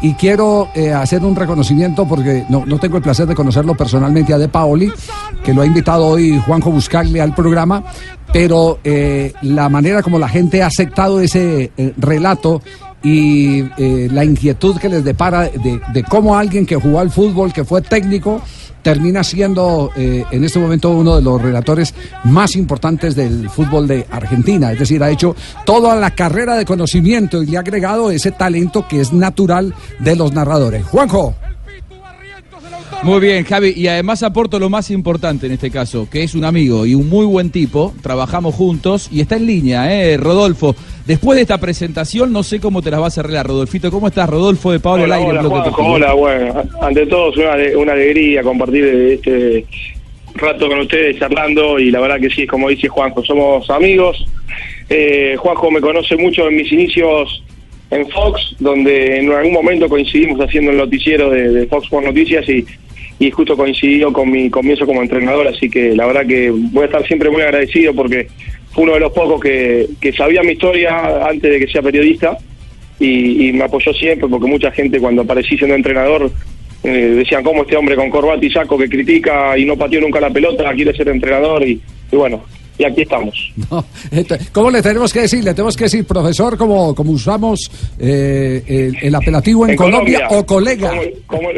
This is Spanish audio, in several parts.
Y quiero eh, hacer un reconocimiento porque no, no, tengo el placer de conocerlo personalmente a De Paoli, que lo ha invitado hoy Juanjo Buscaglia al programa, pero eh, la manera como la gente ha aceptado ese eh, relato y la inquietud que les depara de, de, cómo alguien que jugó al fútbol, que fue técnico, termina siendo eh, en este momento uno de los relatores más importantes del fútbol de Argentina. Es decir, ha hecho toda la carrera de conocimiento y le ha agregado ese talento que es natural de los narradores. Juanjo. Muy bien, Javi, y además aporto lo más importante en este caso, que es un amigo y un muy buen tipo, trabajamos juntos y está en línea, ¿eh? Rodolfo. Después de esta presentación, no sé cómo te las vas a arreglar, Rodolfito. ¿Cómo estás, Rodolfo de Pablo hola, Aire? Hola, Juanjo, hola, bueno, ante todo es una, una alegría compartir este rato con ustedes charlando y la verdad que sí, es como dice Juanjo, somos amigos. Eh, Juanjo me conoce mucho en mis inicios en Fox, donde en algún momento coincidimos haciendo el noticiero de, de Fox por Noticias y y justo coincidió con mi comienzo como entrenador, así que la verdad que voy a estar siempre muy agradecido porque fue uno de los pocos que, que sabía mi historia antes de que sea periodista y, y, me apoyó siempre porque mucha gente cuando aparecí siendo entrenador eh, decían cómo este hombre con corbata y saco que critica y no pateó nunca la pelota quiere ser entrenador y, y bueno, y aquí estamos. No, ¿Cómo le tenemos que decir? ¿Le tenemos que decir profesor como, como usamos eh, el, el, apelativo en, en Colombia, Colombia, o colega? Como, como,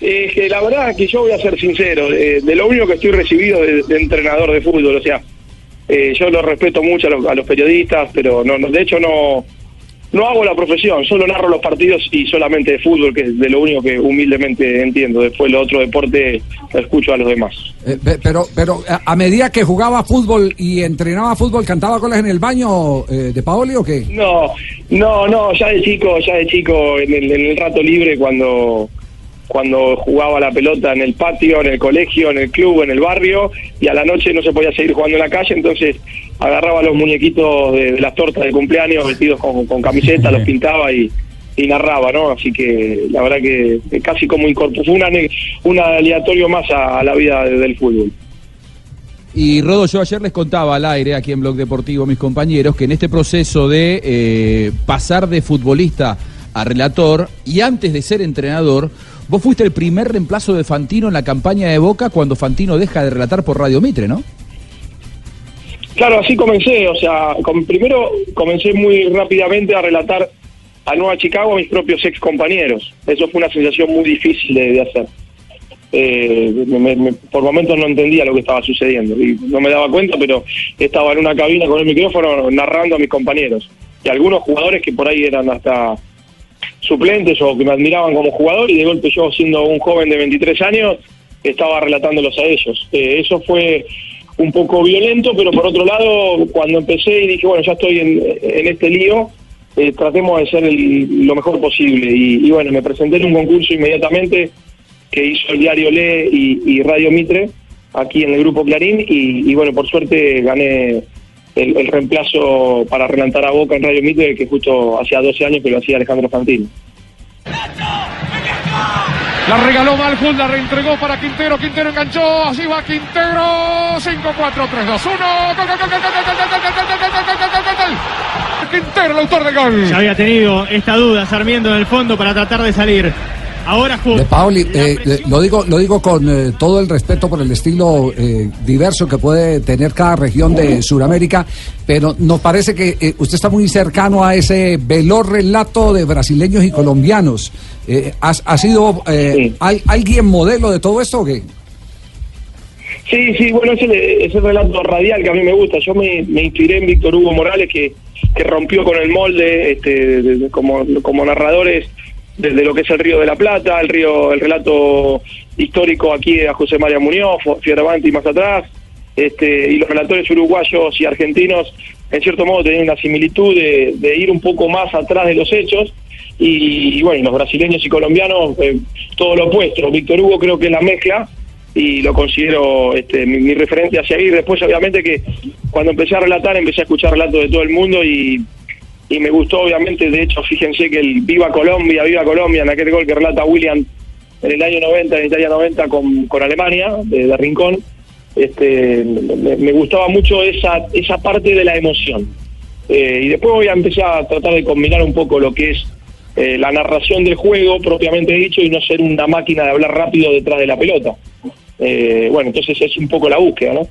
es que la verdad que yo voy a ser sincero, de, de lo único que estoy recibido de, de, entrenador de fútbol, o sea, eh, yo lo respeto mucho a los, a los periodistas, pero no, no, de hecho no no hago la profesión, solo narro los partidos y solamente de fútbol, que es de lo único que humildemente entiendo. Después lo otro deporte lo escucho a los demás. Eh, pero pero a medida que jugaba fútbol y entrenaba fútbol, ¿cantaba goles en el baño eh, de Paoli o qué? No, no, no, ya de chico, ya de chico, en el, en el rato libre cuando cuando jugaba la pelota en el patio, en el colegio, en el club, en el barrio, y a la noche no se podía seguir jugando en la calle, entonces agarraba los muñequitos de, de las tortas de cumpleaños vestidos con, con camiseta, los pintaba y, y, narraba, ¿no? Así que la verdad que casi como incorporó, fue una, un aleatorio más a, a la vida de, del fútbol. Y Rodo, yo ayer les contaba al aire, aquí en Blog Deportivo, mis compañeros, que en este proceso de eh, pasar de futbolista a relator y antes de ser entrenador, Vos fuiste el primer reemplazo de Fantino en la campaña de Boca cuando Fantino deja de relatar por Radio Mitre, ¿no? Claro, así comencé. O sea, primero comencé muy rápidamente a relatar a Nueva Chicago a mis propios ex compañeros. Eso fue una sensación muy difícil de, hacer. Eh, me, por momentos no entendía lo que estaba sucediendo y no me daba cuenta, pero estaba en una cabina con el micrófono narrando a mis compañeros. Y algunos jugadores que por ahí eran hasta suplentes o que me admiraban como jugador y de golpe yo siendo un joven de 23 años estaba relatándolos a ellos. Eh, eso fue un poco violento, pero por otro lado, cuando empecé y dije, bueno, ya estoy en, este lío, eh, tratemos de ser el, lo mejor posible. Y, y, bueno, me presenté en un concurso inmediatamente que hizo el diario Le y, y Radio Mitre, aquí en el grupo Clarín, y, y bueno, por suerte gané el, el, reemplazo para relantar a Boca en Radio Mitre, que justo hacía 12 años que lo hacía Alejandro Fantino. La regaló Malhut, la reentregó para Quintero, Quintero enganchó, así va Quintero, 5, 4, 3, 2, 1, Quintero, el autor del gol. Ya había tenido esta duda Sarmiento en el fondo para tratar de salir. Ahora de Pauli, eh, lo digo, lo digo con eh, todo el respeto por el estilo eh, diverso que puede tener cada región de Sudamérica, pero nos parece que eh, usted está muy cercano a ese veloz relato de brasileños y colombianos. ¿ha, ¿ha, sido sí. ¿hay, alguien modelo de todo esto o qué? Sí, sí, bueno, ese, relato radial que a mí me gusta. Yo me, me inspiré en Víctor Hugo Morales, que, que rompió con el molde este, de, de, como, como narradores desde lo que es el Río de la Plata, el río, el relato histórico aquí a José María Muñoz, Fioravanti más atrás, este, y los relatores uruguayos y argentinos, en cierto modo, tenían una similitud de, de, ir un poco más atrás de los hechos, Y, bueno, los brasileños y colombianos, eh, todo lo opuesto. Víctor Hugo creo que es la mezcla y lo considero este, mi, mi referente a seguir. Después, obviamente, que cuando empecé a relatar, empecé a escuchar relatos de todo el mundo y, y me gustó, obviamente. De hecho, fíjense que el Viva Colombia, Viva Colombia, en aquel gol que relata William en el año 90, en Italia 90, con, con Alemania, de, de Rincón, este, me, gustaba mucho esa, esa parte de la emoción. Eh, y después voy a empezar a tratar de combinar un poco lo que es eh, la narración del juego propiamente dicho y no ser una máquina de hablar rápido detrás de la pelota. Eh, bueno, entonces es un poco la búsqueda, ¿no?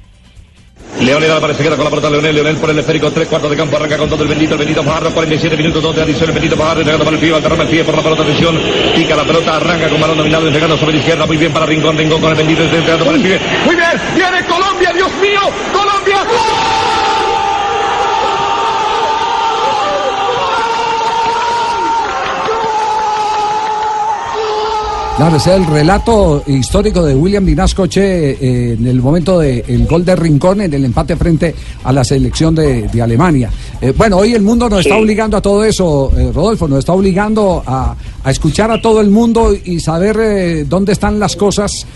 Parece que queda con la pelota Leonel, Leonel por el esférico, tres cuartos de campo, arranca con todo el bendito, el bendito Fajardo, 47 minutos, dos de adición, el bendito Fajardo, entregando para el pie, alterrama el pie por la pelota, atención, pica la pelota, arranca con balón dominado, entregando sobre la izquierda, muy bien para Rincón, Rincón con el bendito, entregando para el pie, muy bien, viene Colombia, Dios mío, Colombia, Claro, ese es el relato histórico de William Vinascoche eh, en el momento del gol de Rincón en el empate frente a la selección de, de Alemania. Eh, bueno, hoy el mundo nos está obligando a todo eso, eh, Rodolfo, nos está obligando a, a escuchar a todo el mundo y saber dónde están las cosas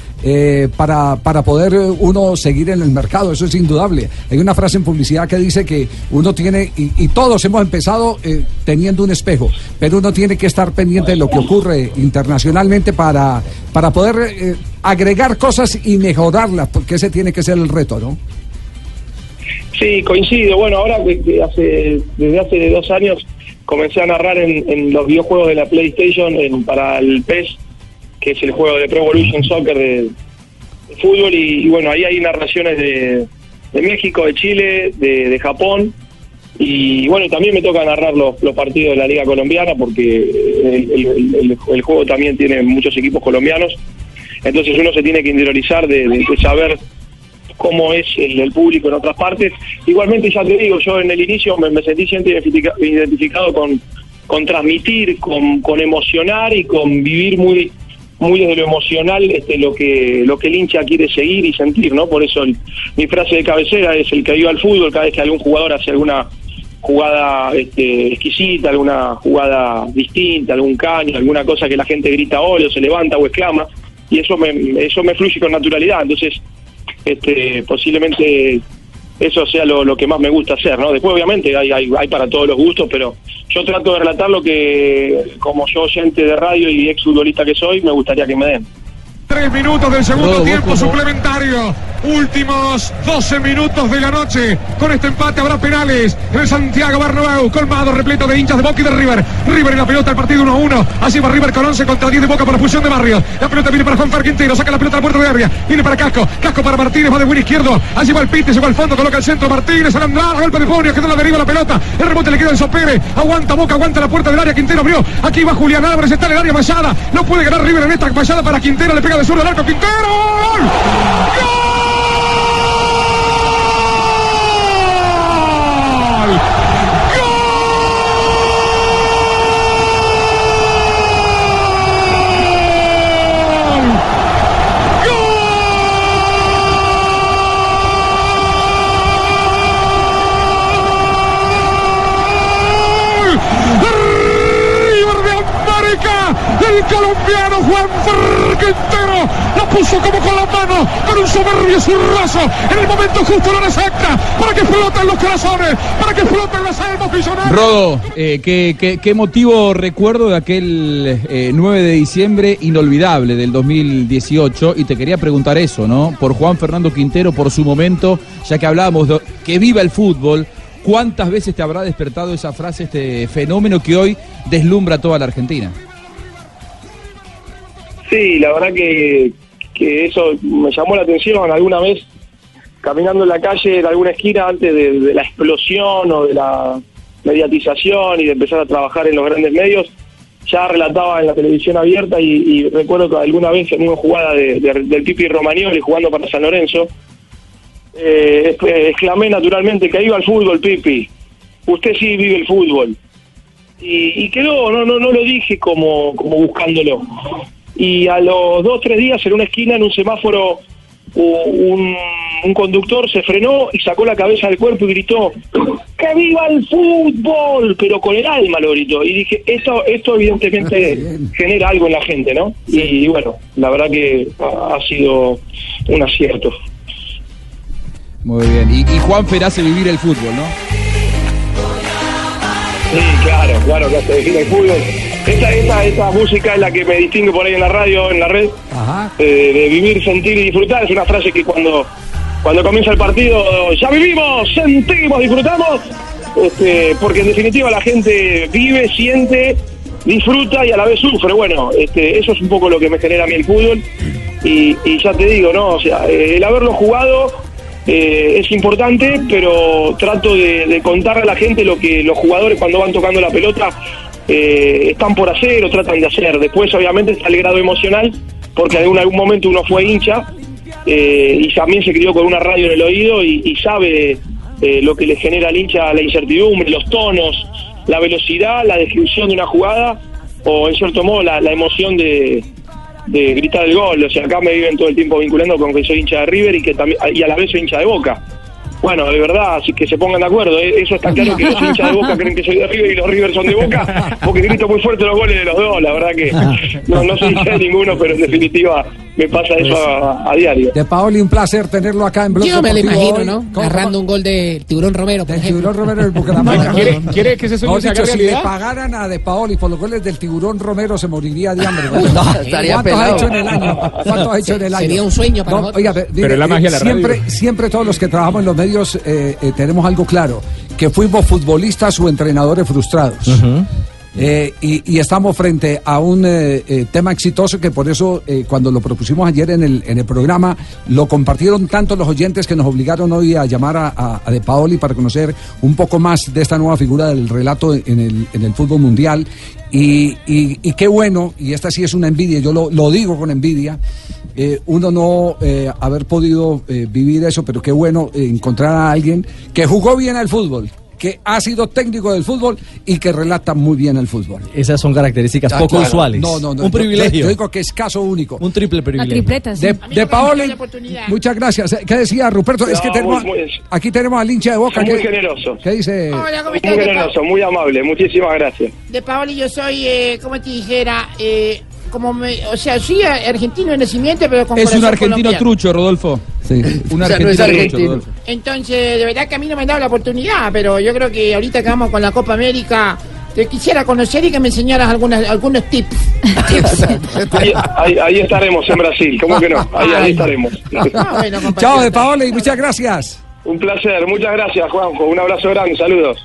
para, para poder uno seguir en el mercado, eso es indudable. Hay una frase en publicidad que dice que uno tiene, y, y todos hemos empezado teniendo un espejo, pero uno tiene que estar pendiente de lo que ocurre internacionalmente para, para poder eh, agregar cosas y mejorarlas, porque ese tiene que ser el reto, ¿no? Sí, coincido. Bueno, ahora que hace, desde hace dos años comencé a narrar en, los videojuegos de la PlayStation en- para el PES, que es el juego de Pro Evolution Soccer de, de fútbol, y, y bueno, ahí hay narraciones de, de México, de Chile, de, de Japón, y bueno, también me toca narrar los, partidos de la Liga Colombiana, porque el, el- juego también tiene muchos equipos colombianos, entonces uno se tiene que interiorizar de, saber cómo es el, el público en otras partes. Igualmente, ya te digo, yo en el inicio me, sentí siempre identifica- identificado con, con transmitir, con, con emocionar y con vivir muy muy desde lo emocional este, lo que lo que el hincha quiere seguir y sentir, ¿no? Por eso el- mi frase de cabecera es el que viva al fútbol cada vez que algún jugador hace alguna jugada este, exquisita, alguna jugada distinta, algún caño, alguna cosa que la gente grita óleo, se levanta o exclama, y eso me, eso me fluye con naturalidad. Entonces, este, posiblemente eso sea lo, lo que más me gusta hacer, ¿no? Después, obviamente, hay, hay, hay para todos los gustos, pero yo trato de relatar lo que, como yo oyente de radio y ex futbolista que soy, me gustaría que me den. Tres minutos del segundo tiempo como- suplementario. Últimos 12 minutos de la noche. Con este empate habrá penales en el Santiago Bernabéu. Colmado, repleto de hinchas de Boca y de River. River en la pelota, el partido 1 a 1. Así va River con 11 contra 10 de Boca por la fusión de Barrios. La pelota viene para Juan Quintero. Saca la pelota a la puerta de área. Viene para Casco. Casco para Martínez. Va de buen izquierdo. Allí va el Pite. Se va al fondo. Coloca el centro. Martínez. Al andar. Golpe de Ponio. Quedó la deriva la pelota. El rebote le queda en Sopere. Aguanta Boca. Aguanta la puerta del área. Quintero abrió. Aquí va Julián Álvarez. Está en el área Mayada. No puede ganar River en esta Mayada para Quintero. Le pega de sur al arco. Quintero. ¡Gol! ¡Gol! River de América, el colombiano Juan Fer Puso como con la mano, con un soberbio zurrazo, en el momento justo, la hora exacta, para que floten los corazones, para que floten las almas millonarias. Rodo, eh, ¿qué, qué, qué motivo recuerdo de aquel eh, 9 de diciembre inolvidable del 2018? Y te quería preguntar eso, ¿no? Por Juan Fernando Quintero, por su momento, ya que hablábamos de que viva el fútbol, ¿cuántas veces te habrá despertado esa frase, este fenómeno que hoy deslumbra a toda la Argentina? Sí, la verdad que, que eso me llamó la atención alguna vez caminando en la calle en alguna esquina antes de, la explosión o de la mediatización y de empezar a trabajar en los grandes medios, ya relataba en la televisión abierta y, recuerdo que alguna vez en una jugada de- de- del Pipi Romagnoli jugando para San Lorenzo, eh, es- exclamé naturalmente que iba al fútbol, Pipi. Usted sí vive el fútbol. Y, y quedó, no, no, no lo dije como, como buscándolo. Y a los dos, tres días en una esquina, en un semáforo, un un conductor se frenó y sacó la cabeza del cuerpo y gritó ¡Que viva el fútbol! Pero con el alma lo gritó. Y dije, esto, esto evidentemente genera algo en la gente, ¿no? Y, bueno, la verdad que ha, sido un acierto. Muy bien. Y, y Juan Fer hace vivir el fútbol, ¿no? Sí, claro, claro, que hace vivir el fútbol. Esa, esa, esa música es la que me distingue por ahí en la radio, en la red, Ajá. eh, de vivir, sentir y disfrutar. Es una frase que cuando, cuando comienza el partido, ya vivimos, sentimos, disfrutamos, este, porque en definitiva la gente vive, siente, disfruta y a la vez sufre. Bueno, este, eso es un poco lo que me genera a mí el fútbol. Y, y ya te digo, ¿no? O sea, eh, el haberlo jugado eh, es importante, pero trato de, de contarle a la gente lo que los jugadores cuando van tocando la pelota eh, están por hacer o tratan de hacer. Después, obviamente, está el grado emocional, porque en algún, momento uno fue hincha eh, y también se crió con una radio en el oído y, y sabe eh, lo que le genera al hincha la incertidumbre, los tonos, la velocidad, la descripción de una jugada o, en cierto modo, la, la emoción de, de gritar el gol. O sea, acá me viven todo el tiempo vinculando con que soy hincha de River y que también y a la vez soy hincha de Boca. Bueno, de verdad, así que se pongan de acuerdo. eh, Eso está claro que los hinchas de Boca creen que soy de River y los River son de Boca, porque grito muy fuerte los goles de los dos. La verdad que no, no soy hincha de ninguno, pero en definitiva me pasa eso a, a diario. De Paoli, un placer tenerlo acá en Blog Yo me lo imagino, hoy. ¿no? ¿Cómo- Agarrando un gol de Tiburón Romero, por Del ejemplo. tiburón Romero del Bucaramanga. ¿Quiere, quiere que ese sueño Mejor se haga dicho, si le pagaran a De Paoli por los goles del tiburón Romero, se moriría de hambre. estaría ¿Cuántos ha hecho en el año? ¿Cuántos ha hecho en el año? Sería un sueño para No, oiga, dile, Pero la magia de la siempre, radio. siempre todos los que trabajamos en los medios eh, eh, tenemos algo claro, que fuimos futbolistas o entrenadores frustrados. Eh, y, estamos frente a un eh, eh, tema exitoso que por eso eh, cuando lo propusimos ayer en el, en el programa lo compartieron tanto los oyentes que nos obligaron hoy a llamar a, De Paoli para conocer un poco más de esta nueva figura del relato en el, en el fútbol mundial. Y, y- qué bueno, y esta sí es una envidia, yo lo, lo digo con envidia, eh, uno no eh, haber podido eh, vivir eso, pero qué bueno encontrar a alguien que jugó bien al fútbol, que ha sido técnico del fútbol y que relata muy bien el fútbol. Esas son características Ah, poco claro. usuales. No, no, no. Un yo- privilegio. Yo, digo que es caso único. Un triple privilegio. tripleta, sí. De, de Paoli, muchas gracias. ¿Qué decía Ruperto? es que tenemos, muy- muy- aquí tenemos al hincha de Boca. Muy que- generoso. ¿Qué dice? Hola, ¿cómo Muy generoso, muy amable. Muchísimas gracias. de Paoli yo soy, eh, como te dijera, eh, como me, o sea, soy argentino de nacimiento, pero con Es un argentino colombiano. trucho, Rodolfo. Sí. Un O sea, argentino no es trucho. Rodolfo. Entonces, de verdad que a mí no me han dado la oportunidad, pero yo creo que ahorita que vamos con la Copa América, te quisiera conocer y que me enseñaras algunas, algunos tips. Ahí, ahí- ahí estaremos en Brasil, ¿cómo que no? Ahí, ahí estaremos. Ah, bueno. Chao de Paoli, muchas gracias. Un placer, muchas gracias Juanjo, un abrazo grande, saludos.